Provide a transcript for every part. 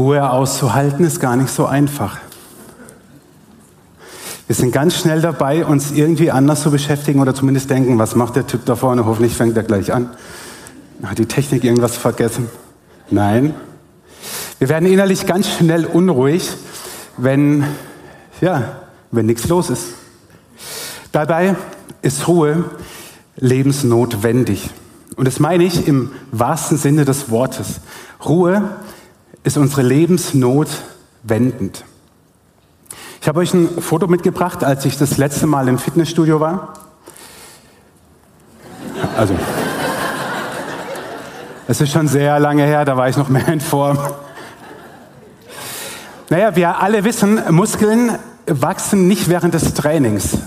Ruhe auszuhalten ist gar nicht so einfach. Wir sind ganz schnell dabei, uns irgendwie anders zu beschäftigen oder zumindest denken, was macht der Typ da vorne? Hoffentlich fängt er gleich an. Hat die Technik irgendwas vergessen? Nein. Wir werden innerlich ganz schnell unruhig, wenn, ja, wenn nichts los ist. Dabei ist Ruhe lebensnotwendig. Und das meine ich im wahrsten Sinne des Wortes. Ruhe ist unsere Lebensnot wendend. Ich habe euch ein Foto mitgebracht, als ich das letzte Mal im Fitnessstudio war. Also, es ist schon sehr lange her, da war ich noch mehr in Form. Naja, wir alle wissen, Muskeln wachsen nicht während des Trainings.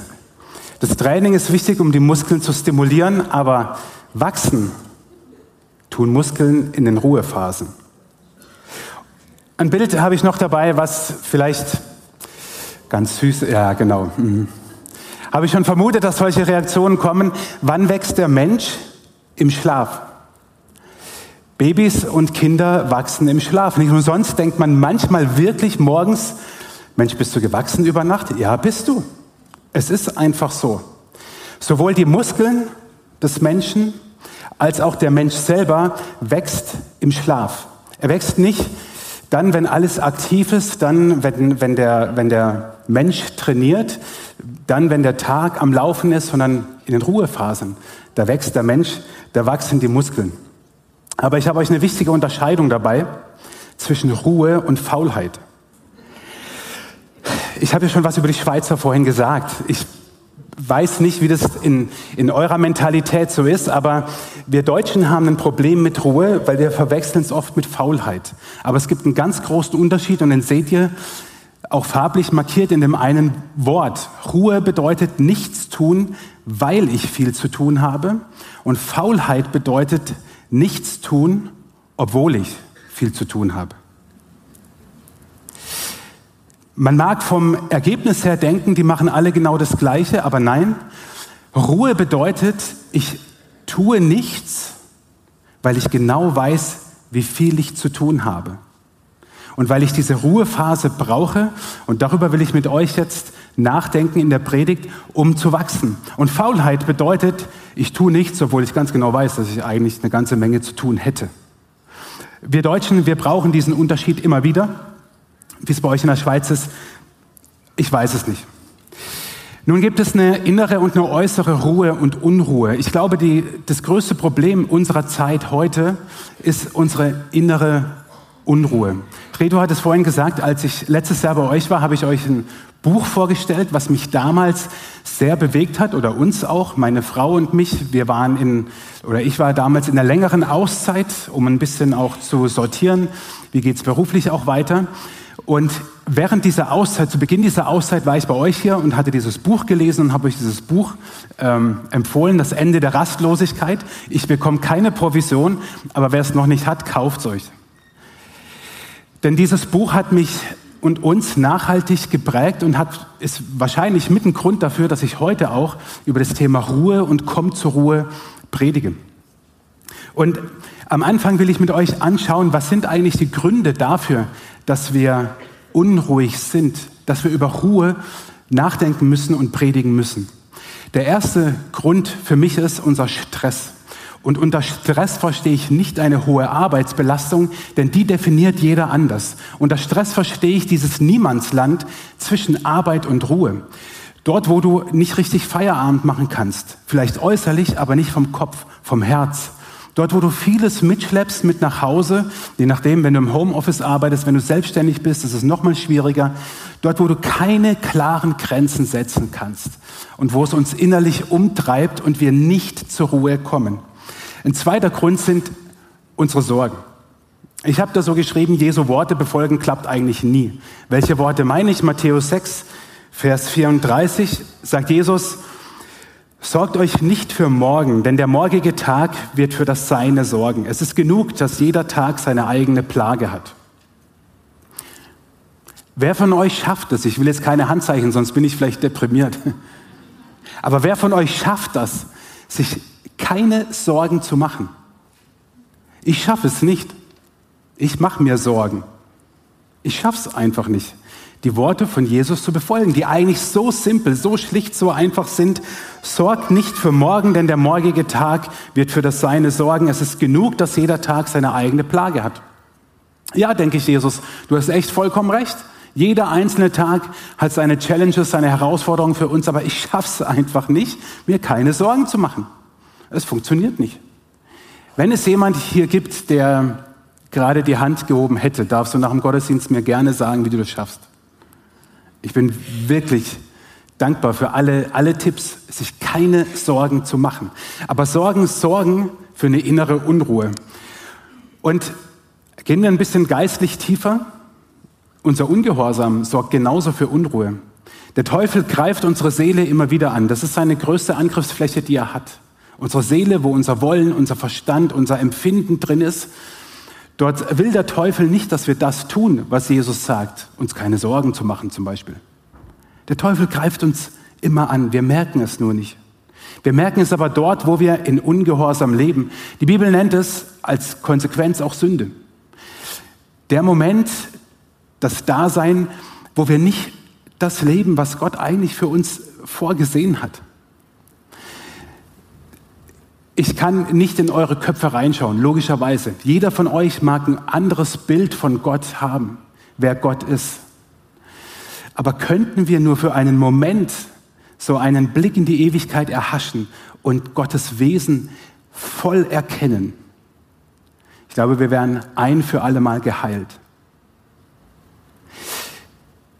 Das Training ist wichtig, um die Muskeln zu stimulieren, aber wachsen tun Muskeln in den Ruhephasen. Ein Bild habe ich noch dabei, was vielleicht ganz süß, ja genau. Mhm. Habe ich schon vermutet, dass solche Reaktionen kommen. Wann wächst der Mensch? Im Schlaf. Babys und Kinder wachsen im Schlaf. Nicht umsonst denkt man manchmal wirklich morgens, Mensch, bist du gewachsen über Nacht? Ja, bist du. Es ist einfach so. Sowohl die Muskeln des Menschen als auch der Mensch selber wächst im Schlaf. Er wächst nicht dann, wenn alles aktiv ist, dann, wenn, wenn, der, wenn der Mensch trainiert, dann, wenn der Tag am Laufen ist, sondern in den Ruhephasen. Da wächst der Mensch, da wachsen die Muskeln. Aber ich habe euch eine wichtige Unterscheidung dabei zwischen Ruhe und Faulheit. Ich habe ja schon was über die Schweizer vorhin gesagt. Ich weiß nicht, wie das in, in eurer Mentalität so ist, aber wir Deutschen haben ein Problem mit Ruhe, weil wir verwechseln es oft mit Faulheit. Aber es gibt einen ganz großen Unterschied und den seht ihr auch farblich markiert in dem einen Wort. Ruhe bedeutet nichts tun, weil ich viel zu tun habe. Und Faulheit bedeutet nichts tun, obwohl ich viel zu tun habe. Man mag vom Ergebnis her denken, die machen alle genau das Gleiche, aber nein. Ruhe bedeutet, ich tue nichts, weil ich genau weiß, wie viel ich zu tun habe. Und weil ich diese Ruhephase brauche, und darüber will ich mit euch jetzt nachdenken in der Predigt, um zu wachsen. Und Faulheit bedeutet, ich tue nichts, obwohl ich ganz genau weiß, dass ich eigentlich eine ganze Menge zu tun hätte. Wir Deutschen, wir brauchen diesen Unterschied immer wieder. Wie es bei euch in der Schweiz ist, ich weiß es nicht. Nun gibt es eine innere und eine äußere Ruhe und Unruhe. Ich glaube, die, das größte Problem unserer Zeit heute ist unsere innere Unruhe. Redo hat es vorhin gesagt, als ich letztes Jahr bei euch war, habe ich euch ein Buch vorgestellt, was mich damals sehr bewegt hat oder uns auch, meine Frau und mich. Wir waren in, oder ich war damals in einer längeren Auszeit, um ein bisschen auch zu sortieren, wie geht es beruflich auch weiter. Und während dieser Auszeit, zu Beginn dieser Auszeit, war ich bei euch hier und hatte dieses Buch gelesen und habe euch dieses Buch ähm, empfohlen, Das Ende der Rastlosigkeit. Ich bekomme keine Provision, aber wer es noch nicht hat, kauft es euch. Denn dieses Buch hat mich und uns nachhaltig geprägt und hat, ist wahrscheinlich mit ein Grund dafür, dass ich heute auch über das Thema Ruhe und Komm zur Ruhe predige. Und am Anfang will ich mit euch anschauen, was sind eigentlich die Gründe dafür, dass wir unruhig sind, dass wir über Ruhe nachdenken müssen und predigen müssen. Der erste Grund für mich ist unser Stress. Und unter Stress verstehe ich nicht eine hohe Arbeitsbelastung, denn die definiert jeder anders. Unter Stress verstehe ich dieses Niemandsland zwischen Arbeit und Ruhe. Dort, wo du nicht richtig Feierabend machen kannst. Vielleicht äußerlich, aber nicht vom Kopf, vom Herz. Dort, wo du vieles mitschleppst mit nach Hause, je nachdem, wenn du im Homeoffice arbeitest, wenn du selbstständig bist, ist es nochmal schwieriger. Dort, wo du keine klaren Grenzen setzen kannst und wo es uns innerlich umtreibt und wir nicht zur Ruhe kommen. Ein zweiter Grund sind unsere Sorgen. Ich habe da so geschrieben, Jesu Worte befolgen klappt eigentlich nie. Welche Worte meine ich? Matthäus 6, Vers 34 sagt Jesus, Sorgt euch nicht für morgen, denn der morgige Tag wird für das Seine sorgen. Es ist genug, dass jeder Tag seine eigene Plage hat. Wer von euch schafft es? Ich will jetzt keine Handzeichen, sonst bin ich vielleicht deprimiert. Aber wer von euch schafft das, sich keine Sorgen zu machen. Ich schaffe es nicht. Ich mache mir Sorgen. Ich schaff's einfach nicht, die Worte von Jesus zu befolgen, die eigentlich so simpel, so schlicht, so einfach sind. Sorgt nicht für morgen, denn der morgige Tag wird für das Seine sorgen. Es ist genug, dass jeder Tag seine eigene Plage hat. Ja, denke ich, Jesus, du hast echt vollkommen recht. Jeder einzelne Tag hat seine Challenges, seine Herausforderungen für uns, aber ich schaff's einfach nicht, mir keine Sorgen zu machen. Es funktioniert nicht. Wenn es jemand hier gibt, der gerade die Hand gehoben hätte, darfst du nach dem Gottesdienst mir gerne sagen, wie du das schaffst. Ich bin wirklich dankbar für alle, alle Tipps, sich keine Sorgen zu machen. Aber Sorgen sorgen für eine innere Unruhe. Und gehen wir ein bisschen geistlich tiefer. Unser Ungehorsam sorgt genauso für Unruhe. Der Teufel greift unsere Seele immer wieder an. Das ist seine größte Angriffsfläche, die er hat. Unsere Seele, wo unser Wollen, unser Verstand, unser Empfinden drin ist. Dort will der Teufel nicht, dass wir das tun, was Jesus sagt, uns keine Sorgen zu machen zum Beispiel. Der Teufel greift uns immer an, wir merken es nur nicht. Wir merken es aber dort, wo wir in Ungehorsam leben. Die Bibel nennt es als Konsequenz auch Sünde. Der Moment, das Dasein, wo wir nicht das leben, was Gott eigentlich für uns vorgesehen hat. Ich kann nicht in eure Köpfe reinschauen, logischerweise. Jeder von euch mag ein anderes Bild von Gott haben, wer Gott ist. Aber könnten wir nur für einen Moment so einen Blick in die Ewigkeit erhaschen und Gottes Wesen voll erkennen? Ich glaube, wir wären ein für alle Mal geheilt.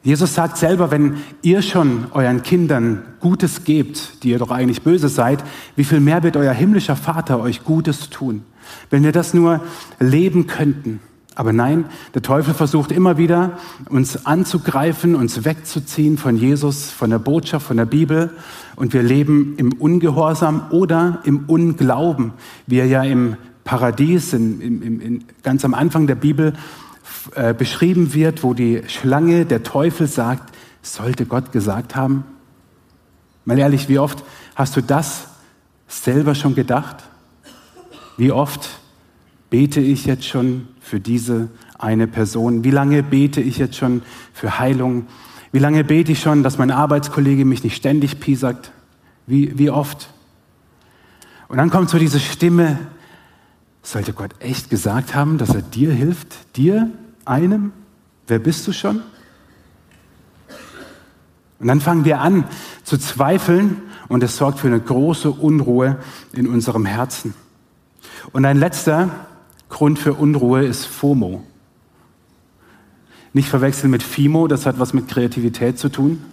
Jesus sagt selber, wenn ihr schon euren Kindern Gutes gebt, die ihr doch eigentlich böse seid, wie viel mehr wird euer himmlischer Vater euch Gutes tun? Wenn wir das nur leben könnten. Aber nein, der Teufel versucht immer wieder, uns anzugreifen, uns wegzuziehen von Jesus, von der Botschaft, von der Bibel. Und wir leben im Ungehorsam oder im Unglauben, wie er ja im Paradies, in, in, in, ganz am Anfang der Bibel äh, beschrieben wird, wo die Schlange, der Teufel sagt, sollte Gott gesagt haben? Mal ehrlich, wie oft hast du das selber schon gedacht? Wie oft bete ich jetzt schon für diese eine Person? Wie lange bete ich jetzt schon für Heilung? Wie lange bete ich schon, dass mein Arbeitskollege mich nicht ständig piesackt? Wie, wie oft? Und dann kommt so diese Stimme, sollte Gott echt gesagt haben, dass er dir hilft? Dir, einem? Wer bist du schon? Und dann fangen wir an zu zweifeln und es sorgt für eine große Unruhe in unserem Herzen. Und ein letzter Grund für Unruhe ist FOMO. Nicht verwechseln mit FIMO, das hat was mit Kreativität zu tun.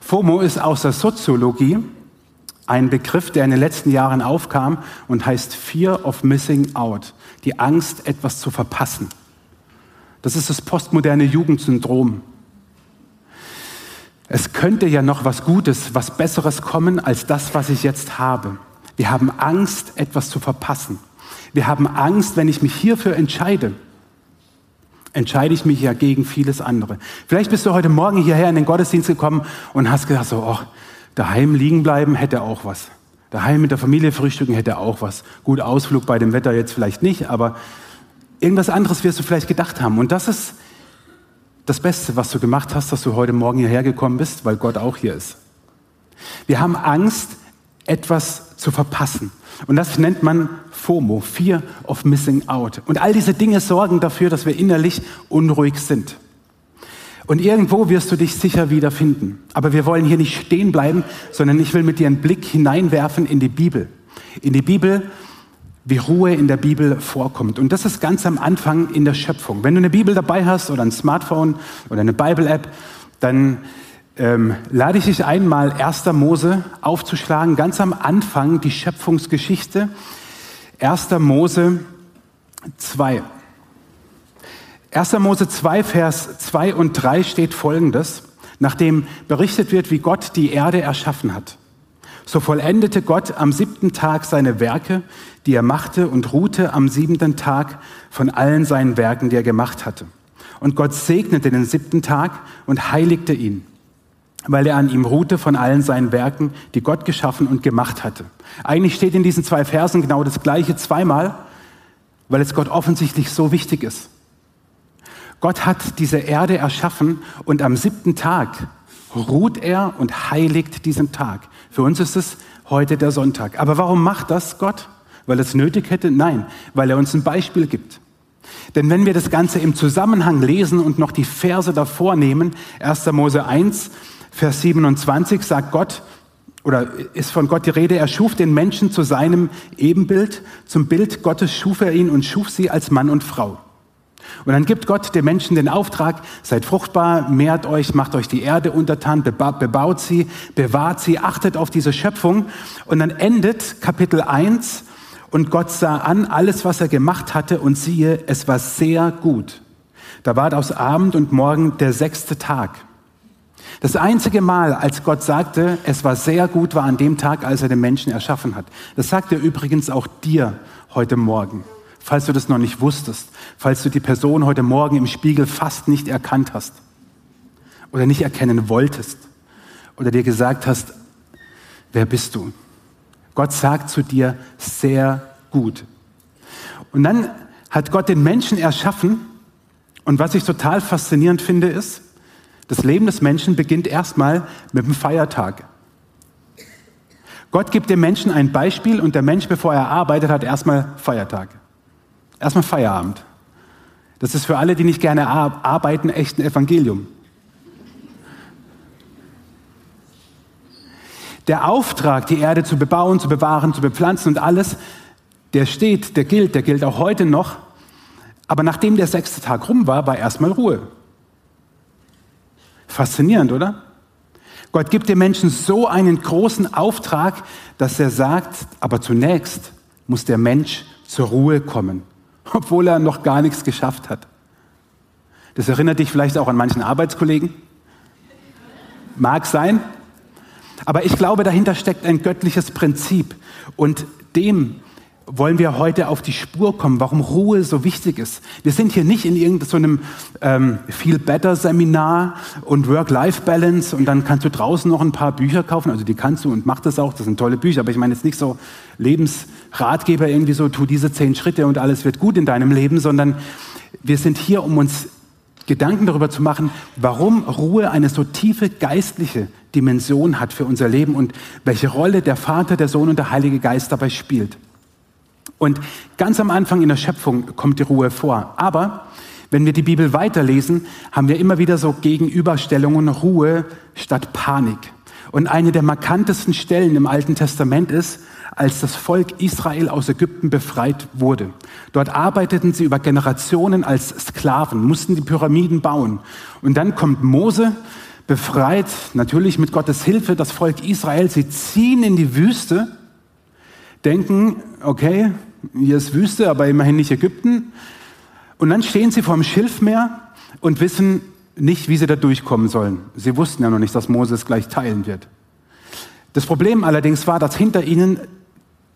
FOMO ist aus der Soziologie ein Begriff, der in den letzten Jahren aufkam und heißt Fear of Missing Out, die Angst, etwas zu verpassen. Das ist das postmoderne Jugendsyndrom. Es könnte ja noch was Gutes, was Besseres kommen als das, was ich jetzt habe. Wir haben Angst, etwas zu verpassen. Wir haben Angst, wenn ich mich hierfür entscheide, entscheide ich mich ja gegen vieles andere. Vielleicht bist du heute Morgen hierher in den Gottesdienst gekommen und hast gedacht, so, oh, Daheim liegen bleiben hätte auch was. Daheim mit der Familie frühstücken hätte auch was. Gut, Ausflug bei dem Wetter jetzt vielleicht nicht, aber irgendwas anderes wirst du vielleicht gedacht haben. Und das ist das Beste, was du gemacht hast, dass du heute Morgen hierher gekommen bist, weil Gott auch hier ist. Wir haben Angst, etwas zu verpassen. Und das nennt man FOMO, Fear of Missing Out. Und all diese Dinge sorgen dafür, dass wir innerlich unruhig sind. Und irgendwo wirst du dich sicher wiederfinden. Aber wir wollen hier nicht stehen bleiben, sondern ich will mit dir einen Blick hineinwerfen in die Bibel. In die Bibel, wie Ruhe in der Bibel vorkommt. Und das ist ganz am Anfang in der Schöpfung. Wenn du eine Bibel dabei hast oder ein Smartphone oder eine Bible-App, dann ähm, lade ich dich ein, mal 1. Mose aufzuschlagen. Ganz am Anfang die Schöpfungsgeschichte. 1. Mose 2. 1. Mose 2, Vers 2 und 3 steht folgendes, nachdem berichtet wird, wie Gott die Erde erschaffen hat. So vollendete Gott am siebten Tag seine Werke, die er machte, und ruhte am siebenten Tag von allen seinen Werken, die er gemacht hatte. Und Gott segnete den siebten Tag und heiligte ihn, weil er an ihm ruhte von allen seinen Werken, die Gott geschaffen und gemacht hatte. Eigentlich steht in diesen zwei Versen genau das Gleiche zweimal, weil es Gott offensichtlich so wichtig ist. Gott hat diese Erde erschaffen und am siebten Tag ruht er und heiligt diesen Tag. Für uns ist es heute der Sonntag. Aber warum macht das Gott? Weil er es nötig hätte? Nein, weil er uns ein Beispiel gibt. Denn wenn wir das Ganze im Zusammenhang lesen und noch die Verse davor nehmen, 1. Mose 1, Vers 27 sagt Gott, oder ist von Gott die Rede, er schuf den Menschen zu seinem Ebenbild, zum Bild Gottes schuf er ihn und schuf sie als Mann und Frau. Und dann gibt Gott dem Menschen den Auftrag, seid fruchtbar, mehrt euch, macht euch die Erde untertan, bebaut sie, bewahrt sie, achtet auf diese Schöpfung. Und dann endet Kapitel 1 und Gott sah an alles, was er gemacht hatte und siehe, es war sehr gut. Da war aus Abend und Morgen der sechste Tag. Das einzige Mal, als Gott sagte, es war sehr gut, war an dem Tag, als er den Menschen erschaffen hat. Das sagt er übrigens auch dir heute Morgen falls du das noch nicht wusstest, falls du die Person heute Morgen im Spiegel fast nicht erkannt hast oder nicht erkennen wolltest oder dir gesagt hast, wer bist du? Gott sagt zu dir sehr gut. Und dann hat Gott den Menschen erschaffen und was ich total faszinierend finde ist, das Leben des Menschen beginnt erstmal mit dem Feiertag. Gott gibt dem Menschen ein Beispiel und der Mensch, bevor er arbeitet, hat erstmal Feiertag. Erstmal Feierabend. Das ist für alle, die nicht gerne arbeiten, echt ein Evangelium. Der Auftrag, die Erde zu bebauen, zu bewahren, zu bepflanzen und alles, der steht, der gilt, der gilt auch heute noch. Aber nachdem der sechste Tag rum war, war erstmal Ruhe. Faszinierend, oder? Gott gibt dem Menschen so einen großen Auftrag, dass er sagt, aber zunächst muss der Mensch zur Ruhe kommen obwohl er noch gar nichts geschafft hat. Das erinnert dich vielleicht auch an manchen Arbeitskollegen. Mag sein. Aber ich glaube, dahinter steckt ein göttliches Prinzip. Und dem wollen wir heute auf die Spur kommen, warum Ruhe so wichtig ist. Wir sind hier nicht in irgendeinem ähm, Feel Better Seminar und Work-Life-Balance und dann kannst du draußen noch ein paar Bücher kaufen. Also die kannst du und mach das auch. Das sind tolle Bücher. Aber ich meine jetzt nicht so Lebensratgeber irgendwie so, tu diese zehn Schritte und alles wird gut in deinem Leben, sondern wir sind hier, um uns Gedanken darüber zu machen, warum Ruhe eine so tiefe geistliche Dimension hat für unser Leben und welche Rolle der Vater, der Sohn und der Heilige Geist dabei spielt. Und ganz am Anfang in der Schöpfung kommt die Ruhe vor. Aber wenn wir die Bibel weiterlesen, haben wir immer wieder so Gegenüberstellungen Ruhe statt Panik. Und eine der markantesten Stellen im Alten Testament ist, als das Volk Israel aus Ägypten befreit wurde. Dort arbeiteten sie über Generationen als Sklaven, mussten die Pyramiden bauen. Und dann kommt Mose, befreit, natürlich mit Gottes Hilfe, das Volk Israel. Sie ziehen in die Wüste, denken, okay, hier ist Wüste, aber immerhin nicht Ägypten. Und dann stehen sie vor dem Schilfmeer und wissen nicht, wie sie da durchkommen sollen. Sie wussten ja noch nicht, dass Moses gleich teilen wird. Das Problem allerdings war, dass hinter ihnen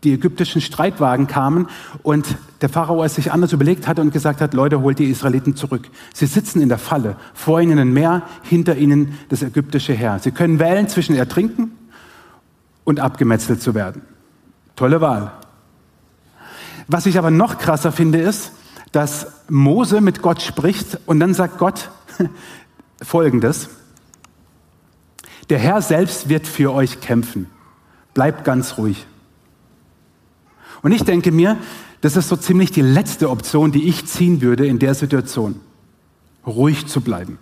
die ägyptischen Streitwagen kamen und der Pharao es sich anders überlegt hatte und gesagt hat, Leute, holt die Israeliten zurück. Sie sitzen in der Falle, vor ihnen ein Meer, hinter ihnen das ägyptische Heer. Sie können wählen zwischen Ertrinken und abgemetzelt zu werden. Tolle Wahl. Was ich aber noch krasser finde, ist, dass Mose mit Gott spricht und dann sagt Gott Folgendes. Der Herr selbst wird für euch kämpfen. Bleibt ganz ruhig. Und ich denke mir, das ist so ziemlich die letzte Option, die ich ziehen würde in der Situation. Ruhig zu bleiben.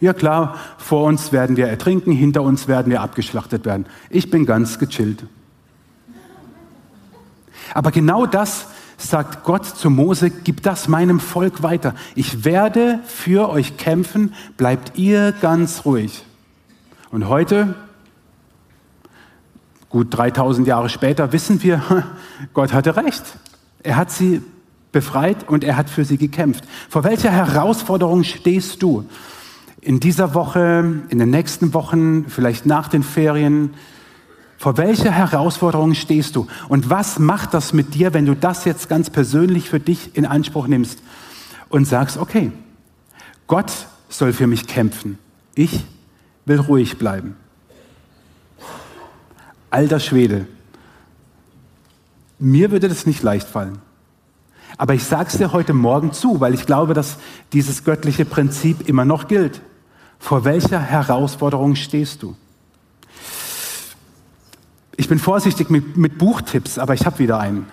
Ja klar, vor uns werden wir ertrinken, hinter uns werden wir abgeschlachtet werden. Ich bin ganz gechillt. Aber genau das sagt Gott zu Mose, gib das meinem Volk weiter. Ich werde für euch kämpfen, bleibt ihr ganz ruhig. Und heute, gut 3000 Jahre später, wissen wir, Gott hatte recht. Er hat sie befreit und er hat für sie gekämpft. Vor welcher Herausforderung stehst du in dieser Woche, in den nächsten Wochen, vielleicht nach den Ferien, vor welcher Herausforderung stehst du? Und was macht das mit dir, wenn du das jetzt ganz persönlich für dich in Anspruch nimmst und sagst, okay, Gott soll für mich kämpfen. Ich will ruhig bleiben. Alter Schwede, mir würde das nicht leicht fallen. Aber ich sage es dir heute Morgen zu, weil ich glaube, dass dieses göttliche Prinzip immer noch gilt. Vor welcher Herausforderung stehst du? Ich bin vorsichtig mit, mit Buchtipps, aber ich habe wieder einen.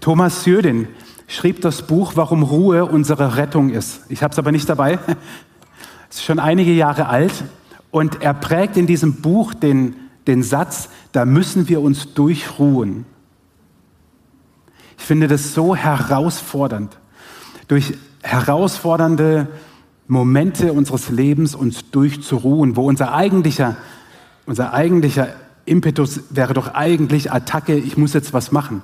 Thomas Sjödin schrieb das Buch Warum Ruhe unsere Rettung ist. Ich habe es aber nicht dabei. Es ist schon einige Jahre alt und er prägt in diesem Buch den, den Satz, da müssen wir uns durchruhen. Ich finde das so herausfordernd, durch herausfordernde Momente unseres Lebens uns durchzuruhen, wo unser eigentlicher, unser eigentlicher Impetus wäre doch eigentlich Attacke, ich muss jetzt was machen.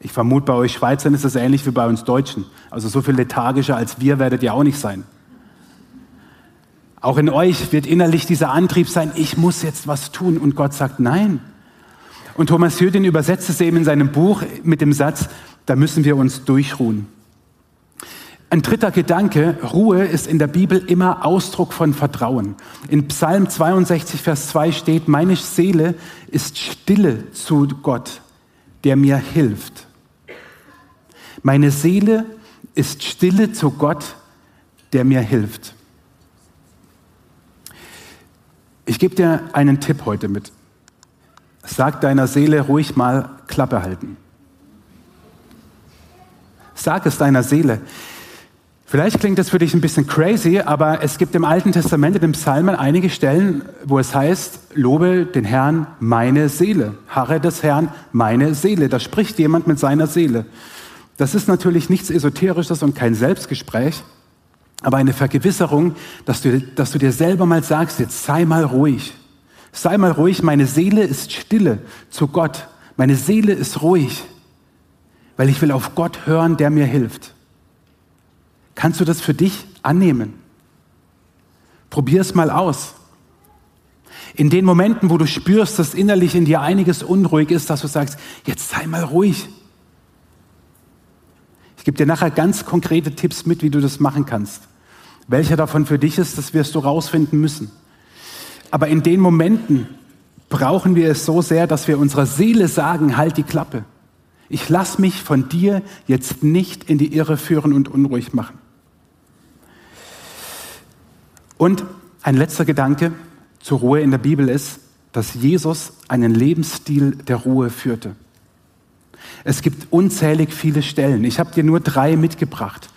Ich vermute, bei euch Schweizern ist es ähnlich wie bei uns Deutschen. Also so viel lethargischer als wir werdet ihr auch nicht sein. Auch in euch wird innerlich dieser Antrieb sein, ich muss jetzt was tun. Und Gott sagt nein. Und Thomas Jüdin übersetzt es eben in seinem Buch mit dem Satz, da müssen wir uns durchruhen. Ein dritter Gedanke, Ruhe ist in der Bibel immer Ausdruck von Vertrauen. In Psalm 62, Vers 2 steht, meine Seele ist stille zu Gott, der mir hilft. Meine Seele ist stille zu Gott, der mir hilft. Ich gebe dir einen Tipp heute mit. Sag deiner Seele ruhig mal Klappe halten. Sag es deiner Seele. Vielleicht klingt das für dich ein bisschen crazy, aber es gibt im Alten Testament, in den Psalmen, einige Stellen, wo es heißt, lobe den Herrn meine Seele, harre des Herrn meine Seele. Da spricht jemand mit seiner Seele. Das ist natürlich nichts Esoterisches und kein Selbstgespräch, aber eine Vergewisserung, dass du, dass du dir selber mal sagst, jetzt sei mal ruhig. Sei mal ruhig, meine Seele ist stille zu Gott. Meine Seele ist ruhig, weil ich will auf Gott hören, der mir hilft. Kannst du das für dich annehmen? Probier es mal aus. In den Momenten, wo du spürst, dass innerlich in dir einiges unruhig ist, dass du sagst, jetzt sei mal ruhig. Ich gebe dir nachher ganz konkrete Tipps mit, wie du das machen kannst. Welcher davon für dich ist, das wirst du rausfinden müssen. Aber in den Momenten brauchen wir es so sehr, dass wir unserer Seele sagen, halt die Klappe. Ich lass mich von dir jetzt nicht in die Irre führen und unruhig machen. Und ein letzter Gedanke zur Ruhe in der Bibel ist, dass Jesus einen Lebensstil der Ruhe führte. Es gibt unzählig viele Stellen. Ich habe dir nur drei mitgebracht.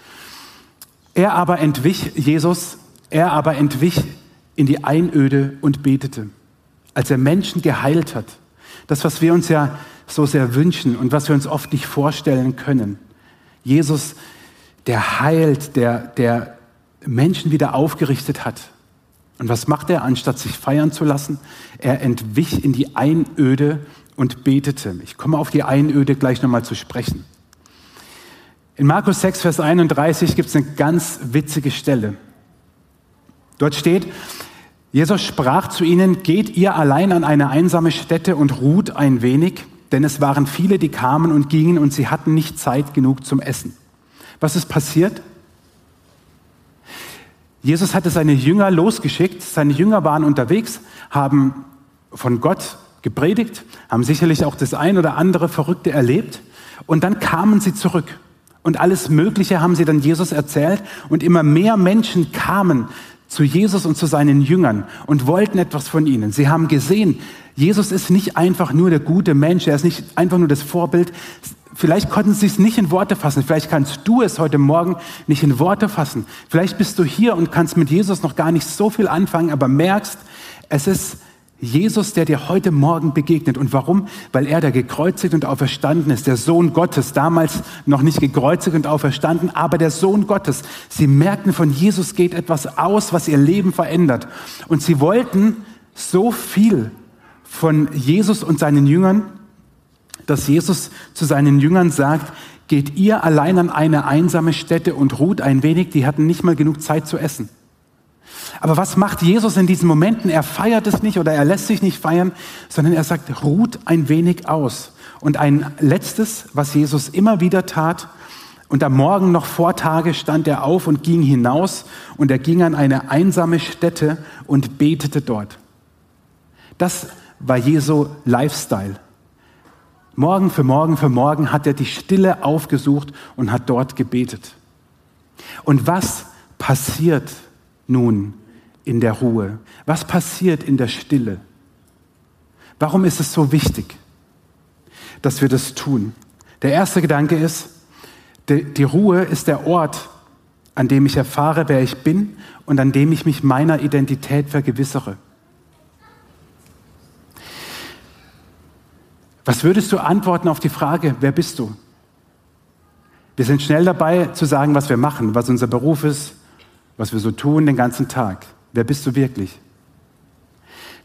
Er aber entwich, Jesus, er aber entwich in die Einöde und betete, als er Menschen geheilt hat. Das, was wir uns ja so sehr wünschen und was wir uns oft nicht vorstellen können. Jesus, der heilt, der, der Menschen wieder aufgerichtet hat. Und was macht er, anstatt sich feiern zu lassen? Er entwich in die Einöde und betete. Ich komme auf die Einöde gleich nochmal zu sprechen. In Markus 6, Vers 31 gibt es eine ganz witzige Stelle. Dort steht, Jesus sprach zu ihnen, geht ihr allein an eine einsame Stätte und ruht ein wenig, denn es waren viele, die kamen und gingen und sie hatten nicht Zeit genug zum Essen. Was ist passiert? Jesus hatte seine Jünger losgeschickt, seine Jünger waren unterwegs, haben von Gott gepredigt, haben sicherlich auch das ein oder andere Verrückte erlebt und dann kamen sie zurück. Und alles Mögliche haben sie dann Jesus erzählt und immer mehr Menschen kamen zu Jesus und zu seinen Jüngern und wollten etwas von ihnen. Sie haben gesehen, Jesus ist nicht einfach nur der gute Mensch, er ist nicht einfach nur das Vorbild, Vielleicht konnten sie es nicht in Worte fassen. Vielleicht kannst du es heute Morgen nicht in Worte fassen. Vielleicht bist du hier und kannst mit Jesus noch gar nicht so viel anfangen, aber merkst, es ist Jesus, der dir heute Morgen begegnet. Und warum? Weil er der gekreuzigt und auferstanden ist, der Sohn Gottes, damals noch nicht gekreuzigt und auferstanden, aber der Sohn Gottes. Sie merkten, von Jesus geht etwas aus, was ihr Leben verändert. Und sie wollten so viel von Jesus und seinen Jüngern, dass Jesus zu seinen Jüngern sagt, geht ihr allein an eine einsame Stätte und ruht ein wenig, die hatten nicht mal genug Zeit zu essen. Aber was macht Jesus in diesen Momenten? Er feiert es nicht oder er lässt sich nicht feiern, sondern er sagt, ruht ein wenig aus. Und ein letztes, was Jesus immer wieder tat, und am Morgen noch vor Tage stand er auf und ging hinaus und er ging an eine einsame Stätte und betete dort. Das war Jesu Lifestyle. Morgen für Morgen für Morgen hat er die Stille aufgesucht und hat dort gebetet. Und was passiert nun in der Ruhe? Was passiert in der Stille? Warum ist es so wichtig, dass wir das tun? Der erste Gedanke ist, die Ruhe ist der Ort, an dem ich erfahre, wer ich bin und an dem ich mich meiner Identität vergewissere. Was würdest du antworten auf die Frage, wer bist du? Wir sind schnell dabei zu sagen, was wir machen, was unser Beruf ist, was wir so tun den ganzen Tag. Wer bist du wirklich?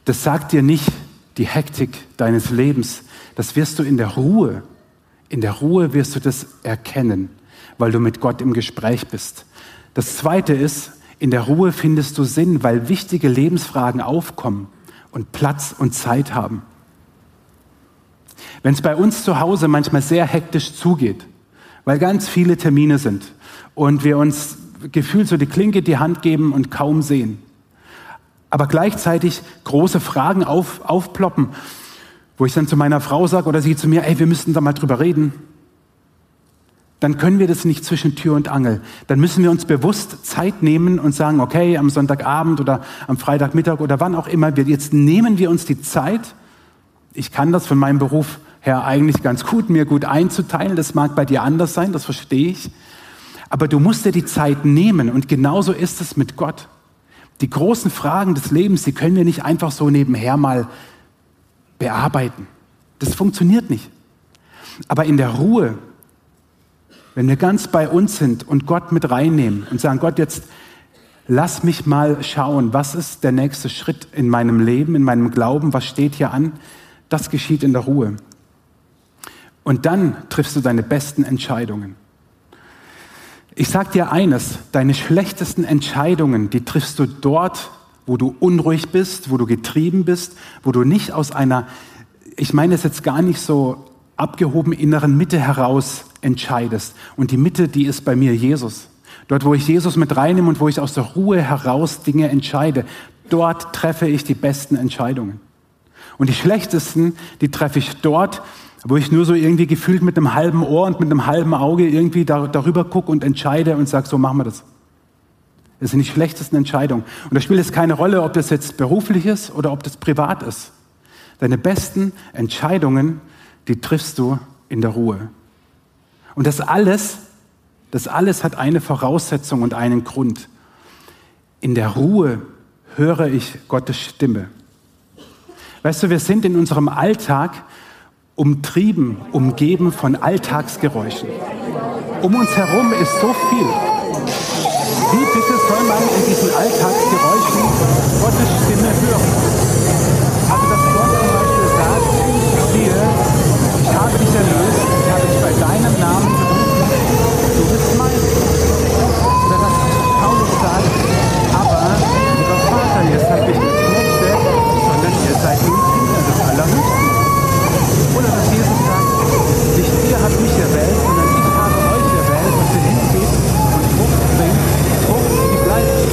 Das sagt dir nicht die Hektik deines Lebens. Das wirst du in der Ruhe. In der Ruhe wirst du das erkennen, weil du mit Gott im Gespräch bist. Das Zweite ist, in der Ruhe findest du Sinn, weil wichtige Lebensfragen aufkommen und Platz und Zeit haben. Wenn es bei uns zu Hause manchmal sehr hektisch zugeht, weil ganz viele Termine sind und wir uns gefühlt so die Klinke die Hand geben und kaum sehen, aber gleichzeitig große Fragen auf, aufploppen, wo ich dann zu meiner Frau sage oder sie zu mir, ey, wir müssten da mal drüber reden, dann können wir das nicht zwischen Tür und Angel. Dann müssen wir uns bewusst Zeit nehmen und sagen, okay, am Sonntagabend oder am Freitagmittag oder wann auch immer, jetzt nehmen wir uns die Zeit. Ich kann das von meinem Beruf Herr, eigentlich ganz gut, mir gut einzuteilen. Das mag bei dir anders sein, das verstehe ich. Aber du musst dir die Zeit nehmen und genauso ist es mit Gott. Die großen Fragen des Lebens, die können wir nicht einfach so nebenher mal bearbeiten. Das funktioniert nicht. Aber in der Ruhe, wenn wir ganz bei uns sind und Gott mit reinnehmen und sagen, Gott, jetzt lass mich mal schauen, was ist der nächste Schritt in meinem Leben, in meinem Glauben, was steht hier an, das geschieht in der Ruhe. Und dann triffst du deine besten Entscheidungen. Ich sag dir eines, deine schlechtesten Entscheidungen, die triffst du dort, wo du unruhig bist, wo du getrieben bist, wo du nicht aus einer, ich meine es jetzt gar nicht so abgehoben inneren Mitte heraus entscheidest. Und die Mitte, die ist bei mir Jesus. Dort, wo ich Jesus mit reinnehme und wo ich aus der Ruhe heraus Dinge entscheide, dort treffe ich die besten Entscheidungen. Und die schlechtesten, die treffe ich dort, wo ich nur so irgendwie gefühlt mit einem halben Ohr und mit einem halben Auge irgendwie da, darüber gucke und entscheide und sage, so machen wir das. Das sind die schlechtesten Entscheidungen. Und da spielt es keine Rolle, ob das jetzt beruflich ist oder ob das privat ist. Deine besten Entscheidungen, die triffst du in der Ruhe. Und das alles, das alles hat eine Voraussetzung und einen Grund. In der Ruhe höre ich Gottes Stimme. Weißt du, wir sind in unserem Alltag umtrieben, umgeben von Alltagsgeräuschen. Um uns herum ist so viel. Wie bitte soll man in diesen Alltagsgeräuschen Gottes Stimme hören? Also dass Gott zum Beispiel sagt, siehe, ich habe dich erlöst, ich habe dich bei deinem Namen gerufen, du bist mein. Oder dass Paulus sagt, aber, lieber Vater, ihr seid nicht Knechte, sondern ihr seid nun Kinder des Allerhöchsten. Oder dass Jesus habt mich erwählt, sondern ich habe euch erwählt und ihr hingeht und Frucht bringt, Frucht, die bleibt.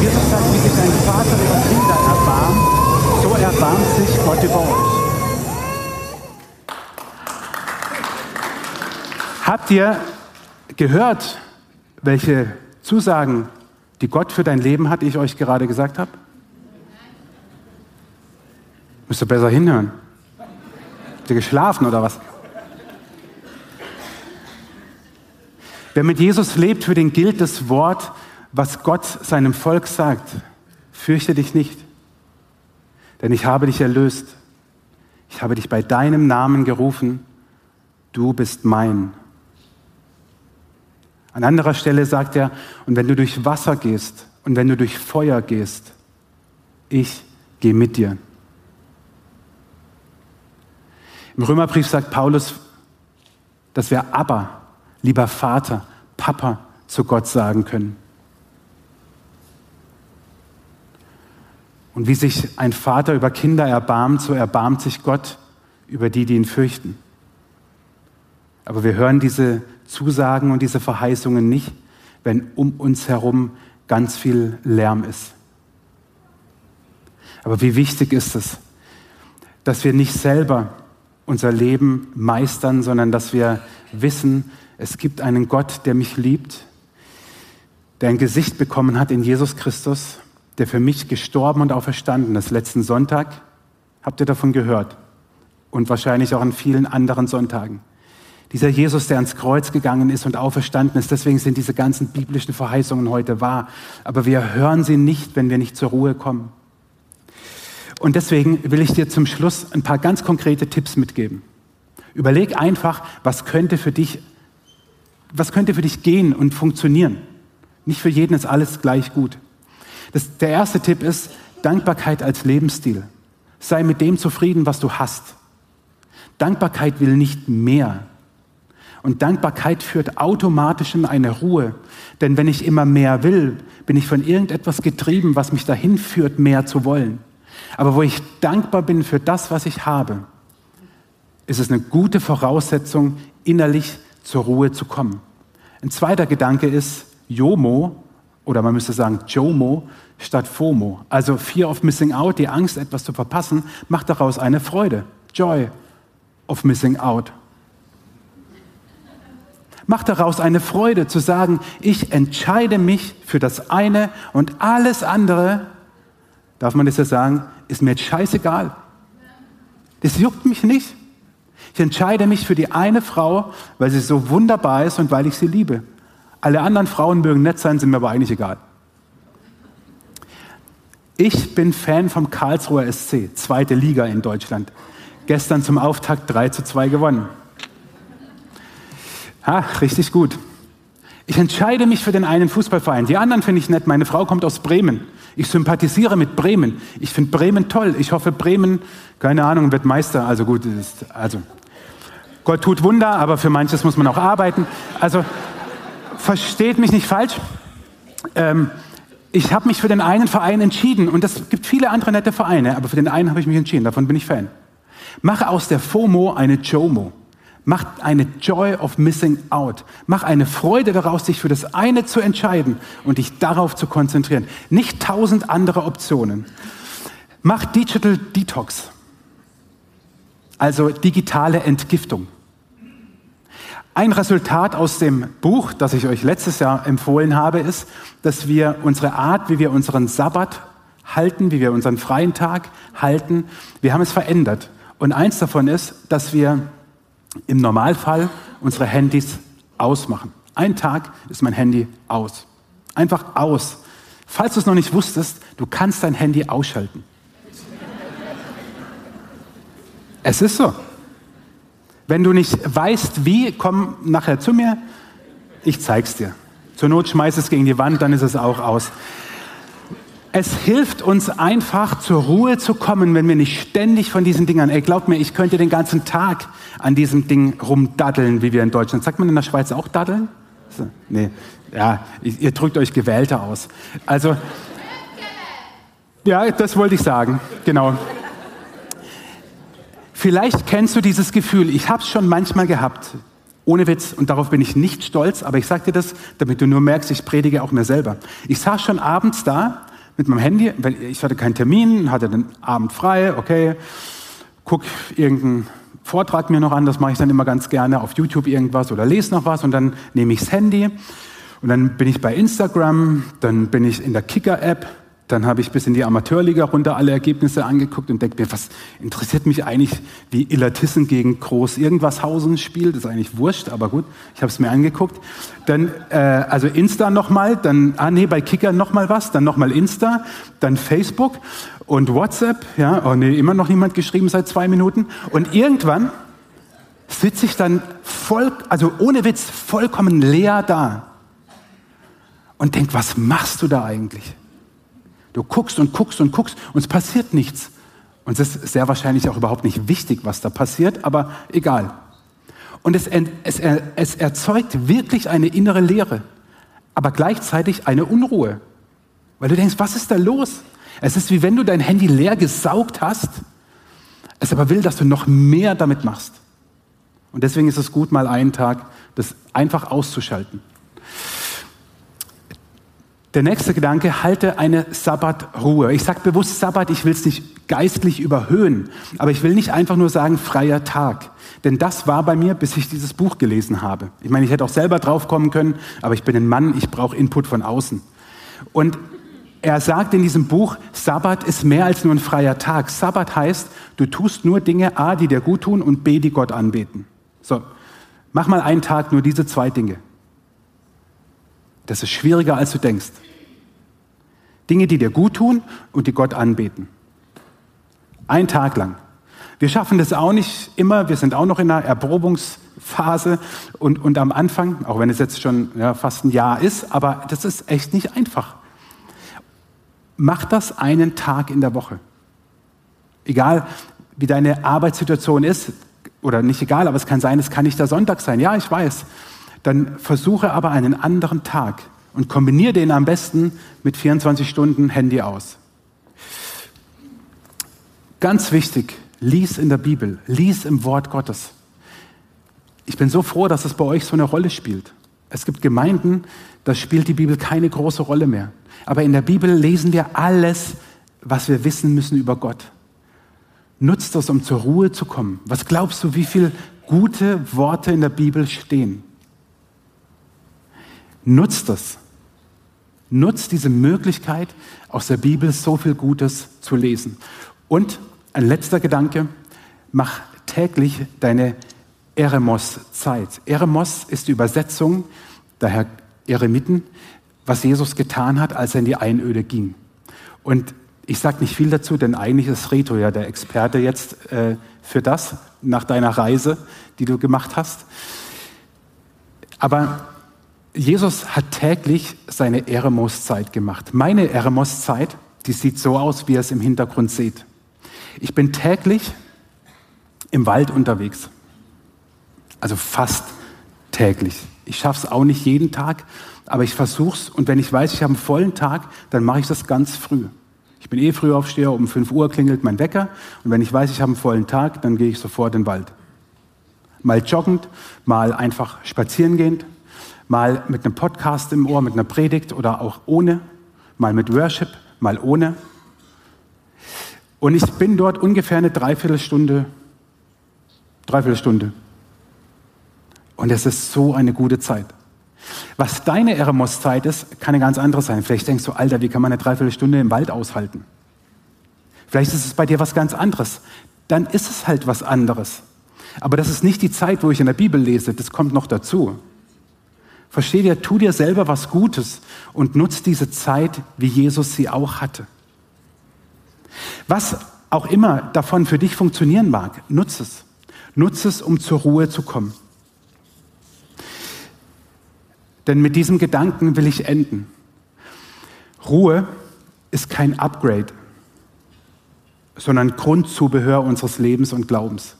Jesus sagt, wie sich ein Vater über Kinder erbarmt, so erbarmt sich Gott über euch. Habt ihr gehört, welche Zusagen, die Gott für dein Leben hat, die ich euch gerade gesagt habe? Müsst ihr besser hinhören. Habt ihr geschlafen oder was? Wer mit Jesus lebt, für den gilt das Wort, was Gott seinem Volk sagt. Fürchte dich nicht, denn ich habe dich erlöst. Ich habe dich bei deinem Namen gerufen. Du bist mein. An anderer Stelle sagt er, und wenn du durch Wasser gehst und wenn du durch Feuer gehst, ich gehe mit dir. Im Römerbrief sagt Paulus, dass wir aber, lieber Vater, Papa zu Gott sagen können. Und wie sich ein Vater über Kinder erbarmt, so erbarmt sich Gott über die, die ihn fürchten. Aber wir hören diese Zusagen und diese Verheißungen nicht, wenn um uns herum ganz viel Lärm ist. Aber wie wichtig ist es, dass wir nicht selber unser Leben meistern, sondern dass wir wissen, es gibt einen Gott, der mich liebt, der ein Gesicht bekommen hat in Jesus Christus, der für mich gestorben und auferstanden ist. Letzten Sonntag habt ihr davon gehört und wahrscheinlich auch an vielen anderen Sonntagen. Dieser Jesus, der ans Kreuz gegangen ist und auferstanden ist, deswegen sind diese ganzen biblischen Verheißungen heute wahr. Aber wir hören sie nicht, wenn wir nicht zur Ruhe kommen. Und deswegen will ich dir zum Schluss ein paar ganz konkrete Tipps mitgeben. Überleg einfach, was könnte für dich, was könnte für dich gehen und funktionieren. Nicht für jeden ist alles gleich gut. Das, der erste Tipp ist Dankbarkeit als Lebensstil. Sei mit dem zufrieden, was du hast. Dankbarkeit will nicht mehr. Und Dankbarkeit führt automatisch in eine Ruhe. Denn wenn ich immer mehr will, bin ich von irgendetwas getrieben, was mich dahin führt, mehr zu wollen. Aber wo ich dankbar bin für das, was ich habe, ist es eine gute Voraussetzung, innerlich zur Ruhe zu kommen. Ein zweiter Gedanke ist JOMO, oder man müsste sagen JOMO statt FOMO. Also Fear of Missing Out, die Angst, etwas zu verpassen, macht daraus eine Freude. Joy of Missing Out. Macht daraus eine Freude zu sagen, ich entscheide mich für das eine und alles andere, darf man das ja sagen, ist mir jetzt scheißegal. Das juckt mich nicht. Ich entscheide mich für die eine Frau, weil sie so wunderbar ist und weil ich sie liebe. Alle anderen Frauen mögen nett sein, sind mir aber eigentlich egal. Ich bin Fan vom Karlsruher SC, zweite Liga in Deutschland. Gestern zum Auftakt 3 zu 2 gewonnen. Ha, richtig gut. Ich entscheide mich für den einen Fußballverein. Die anderen finde ich nett. Meine Frau kommt aus Bremen. Ich sympathisiere mit Bremen. Ich finde Bremen toll. Ich hoffe, Bremen, keine Ahnung, wird Meister. Also gut, ist, also Gott tut Wunder, aber für manches muss man auch arbeiten. Also versteht mich nicht falsch. Ähm, ich habe mich für den einen Verein entschieden und es gibt viele andere nette Vereine, aber für den einen habe ich mich entschieden. Davon bin ich Fan. Mache aus der FOMO eine JOMO. Mach eine Joy of Missing Out. Mach eine Freude daraus, sich für das eine zu entscheiden und dich darauf zu konzentrieren. Nicht tausend andere Optionen. Mach Digital Detox. Also digitale Entgiftung. Ein Resultat aus dem Buch, das ich euch letztes Jahr empfohlen habe, ist, dass wir unsere Art, wie wir unseren Sabbat halten, wie wir unseren freien Tag halten, wir haben es verändert. Und eins davon ist, dass wir im Normalfall unsere Handys ausmachen. Ein Tag ist mein Handy aus. Einfach aus. Falls du es noch nicht wusstest, du kannst dein Handy ausschalten. Es ist so. Wenn du nicht weißt, wie, komm nachher zu mir. Ich zeig's dir. Zur Not schmeiß es gegen die Wand, dann ist es auch aus. Es hilft uns einfach zur Ruhe zu kommen, wenn wir nicht ständig von diesen Dingern, ey, glaubt mir, ich könnte den ganzen Tag an diesem Ding rumdaddeln, wie wir in Deutschland. Sagt man in der Schweiz auch daddeln? Nee, ja, ihr drückt euch gewählter aus. Also, ja, das wollte ich sagen, genau. Vielleicht kennst du dieses Gefühl, ich habe es schon manchmal gehabt, ohne Witz, und darauf bin ich nicht stolz, aber ich sage dir das, damit du nur merkst, ich predige auch mir selber. Ich saß schon abends da mit meinem Handy, weil ich hatte keinen Termin, hatte den Abend frei, okay, guck irgendeinen Vortrag mir noch an, das mache ich dann immer ganz gerne auf YouTube irgendwas oder lese noch was und dann nehme ich das Handy. Und dann bin ich bei Instagram, dann bin ich in der Kicker-App, dann habe ich bis in die Amateurliga runter alle Ergebnisse angeguckt und denke mir, was interessiert mich eigentlich, wie Illertissen gegen Groß Irgendwashausen spielt. Das ist eigentlich wurscht, aber gut, ich habe es mir angeguckt. Dann, äh, also Insta nochmal, dann, ah nee, bei Kicker nochmal was, dann nochmal Insta, dann Facebook und WhatsApp. Ja, oh nee, immer noch niemand geschrieben seit zwei Minuten. Und irgendwann sitze ich dann voll, also ohne Witz, vollkommen leer da und denke, was machst du da eigentlich? Du guckst und guckst und guckst und es passiert nichts. Und es ist sehr wahrscheinlich auch überhaupt nicht wichtig, was da passiert, aber egal. Und es, es, es erzeugt wirklich eine innere Leere, aber gleichzeitig eine Unruhe. Weil du denkst, was ist da los? Es ist wie wenn du dein Handy leer gesaugt hast, es aber will, dass du noch mehr damit machst. Und deswegen ist es gut, mal einen Tag das einfach auszuschalten. Der nächste Gedanke, halte eine Sabbatruhe. Ich sage bewusst Sabbat, ich will es nicht geistlich überhöhen, aber ich will nicht einfach nur sagen freier Tag. Denn das war bei mir, bis ich dieses Buch gelesen habe. Ich meine, ich hätte auch selber drauf kommen können, aber ich bin ein Mann, ich brauche Input von außen. Und er sagt in diesem Buch, Sabbat ist mehr als nur ein freier Tag. Sabbat heißt, du tust nur Dinge, A, die dir gut tun und B, die Gott anbeten. So, mach mal einen Tag nur diese zwei Dinge. Das ist schwieriger, als du denkst. Dinge, die dir gut tun und die Gott anbeten. Ein Tag lang. Wir schaffen das auch nicht immer. Wir sind auch noch in einer Erprobungsphase und, und am Anfang, auch wenn es jetzt schon ja, fast ein Jahr ist, aber das ist echt nicht einfach. Mach das einen Tag in der Woche. Egal, wie deine Arbeitssituation ist, oder nicht egal, aber es kann sein, es kann nicht der Sonntag sein. Ja, ich weiß. Dann versuche aber einen anderen Tag und kombiniere den am besten mit 24 Stunden Handy aus. Ganz wichtig, lies in der Bibel, lies im Wort Gottes. Ich bin so froh, dass es bei euch so eine Rolle spielt. Es gibt Gemeinden, da spielt die Bibel keine große Rolle mehr. Aber in der Bibel lesen wir alles, was wir wissen müssen über Gott. Nutzt das, um zur Ruhe zu kommen. Was glaubst du, wie viele gute Worte in der Bibel stehen? Nutzt das. Nutzt diese Möglichkeit, aus der Bibel so viel Gutes zu lesen. Und ein letzter Gedanke, mach täglich deine Eremos-Zeit. Eremos ist die Übersetzung, daher Eremiten, was Jesus getan hat, als er in die Einöde ging. Und ich sage nicht viel dazu, denn eigentlich ist Reto ja der Experte jetzt äh, für das, nach deiner Reise, die du gemacht hast. Aber Jesus hat täglich seine Eremos-Zeit gemacht. Meine Eremos-Zeit, die sieht so aus, wie ihr es im Hintergrund seht. Ich bin täglich im Wald unterwegs. Also fast täglich. Ich schaffe es auch nicht jeden Tag, aber ich versuche es. Und wenn ich weiß, ich habe einen vollen Tag, dann mache ich das ganz früh. Ich bin eh Frühaufsteher, um 5 Uhr klingelt mein Wecker. Und wenn ich weiß, ich habe einen vollen Tag, dann gehe ich sofort in den Wald. Mal joggend, mal einfach spazieren gehend, mal mit einem Podcast im Ohr, mit einer Predigt oder auch ohne, mal mit Worship, mal ohne. Und ich bin dort ungefähr eine Dreiviertelstunde, Dreiviertelstunde. Und es ist so eine gute Zeit. Was deine Eremos-Zeit ist, kann eine ganz andere sein. Vielleicht denkst du, Alter, wie kann man eine Dreiviertelstunde im Wald aushalten? Vielleicht ist es bei dir was ganz anderes. Dann ist es halt was anderes. Aber das ist nicht die Zeit, wo ich in der Bibel lese. Das kommt noch dazu. Versteh dir, tu dir selber was Gutes und nutz diese Zeit, wie Jesus sie auch hatte. Was auch immer davon für dich funktionieren mag, nutz es. Nutz es, um zur Ruhe zu kommen. Denn mit diesem Gedanken will ich enden. Ruhe ist kein Upgrade, sondern Grundzubehör unseres Lebens und Glaubens.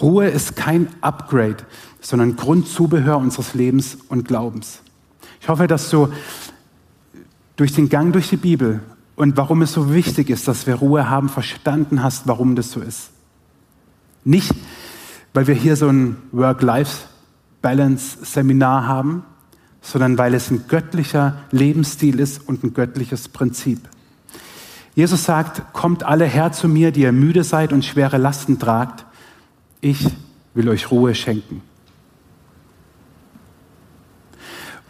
Ruhe ist kein Upgrade, sondern Grundzubehör unseres Lebens und Glaubens. Ich hoffe, dass du durch den Gang durch die Bibel und warum es so wichtig ist, dass wir Ruhe haben, verstanden hast, warum das so ist. Nicht, weil wir hier so ein Work-Life-Balance-Seminar haben, sondern weil es ein göttlicher Lebensstil ist und ein göttliches Prinzip. Jesus sagt, kommt alle her zu mir, die ihr müde seid und schwere Lasten tragt, ich will euch Ruhe schenken.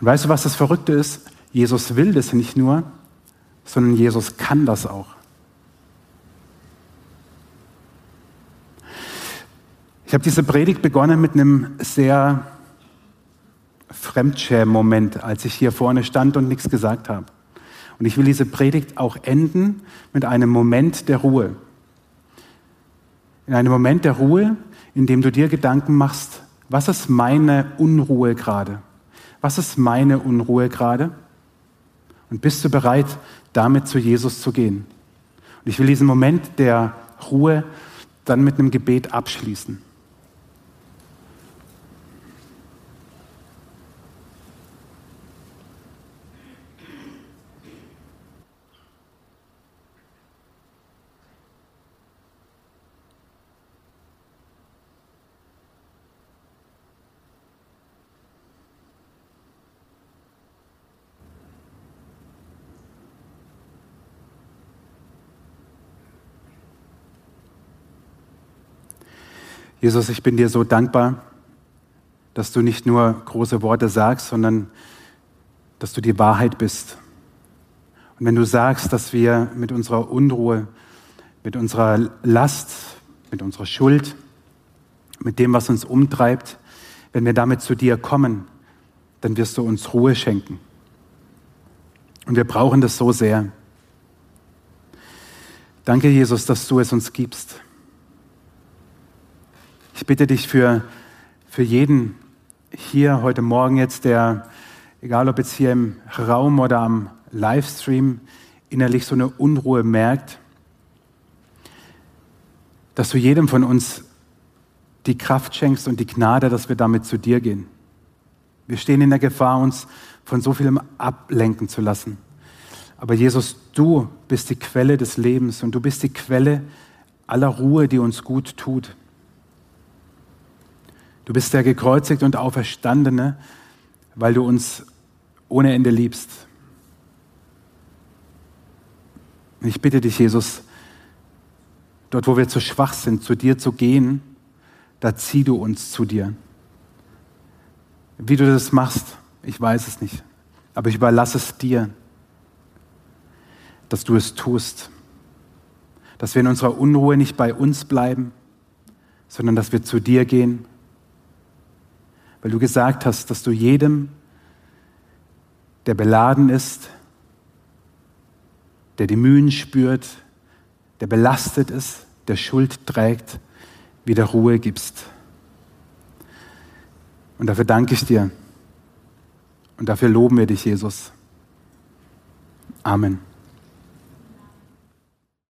Und weißt du, was das Verrückte ist? Jesus will das nicht nur, sondern Jesus kann das auch. Ich habe diese Predigt begonnen mit einem sehr Fremdschämen-Moment, als ich hier vorne stand und nichts gesagt habe. Und ich will diese Predigt auch enden mit einem Moment der Ruhe. In einem Moment der Ruhe, indem du dir Gedanken machst, was ist meine Unruhe gerade? Was ist meine Unruhe gerade? Und bist du bereit, damit zu Jesus zu gehen? Und ich will diesen Moment der Ruhe dann mit einem Gebet abschließen. Jesus, ich bin dir so dankbar, dass du nicht nur große Worte sagst, sondern dass du die Wahrheit bist. Und wenn du sagst, dass wir mit unserer Unruhe, mit unserer Last, mit unserer Schuld, mit dem, was uns umtreibt, wenn wir damit zu dir kommen, dann wirst du uns Ruhe schenken. Und wir brauchen das so sehr. Danke, Jesus, dass du es uns gibst. Ich bitte dich für, für jeden hier heute Morgen jetzt, der, egal ob jetzt hier im Raum oder am Livestream, innerlich so eine Unruhe merkt, dass du jedem von uns die Kraft schenkst und die Gnade, dass wir damit zu dir gehen. Wir stehen in der Gefahr, uns von so vielem ablenken zu lassen. Aber Jesus, du bist die Quelle des Lebens und du bist die Quelle aller Ruhe, die uns gut tut. Du bist der gekreuzigt und auferstandene, weil du uns ohne Ende liebst. ich bitte dich, Jesus, dort, wo wir zu schwach sind, zu dir zu gehen, da zieh du uns zu dir. Wie du das machst, ich weiß es nicht, aber ich überlasse es dir, dass du es tust, dass wir in unserer Unruhe nicht bei uns bleiben, sondern dass wir zu dir gehen weil du gesagt hast, dass du jedem, der beladen ist, der die Mühen spürt, der belastet ist, der Schuld trägt, wieder Ruhe gibst. Und dafür danke ich dir. Und dafür loben wir dich, Jesus. Amen.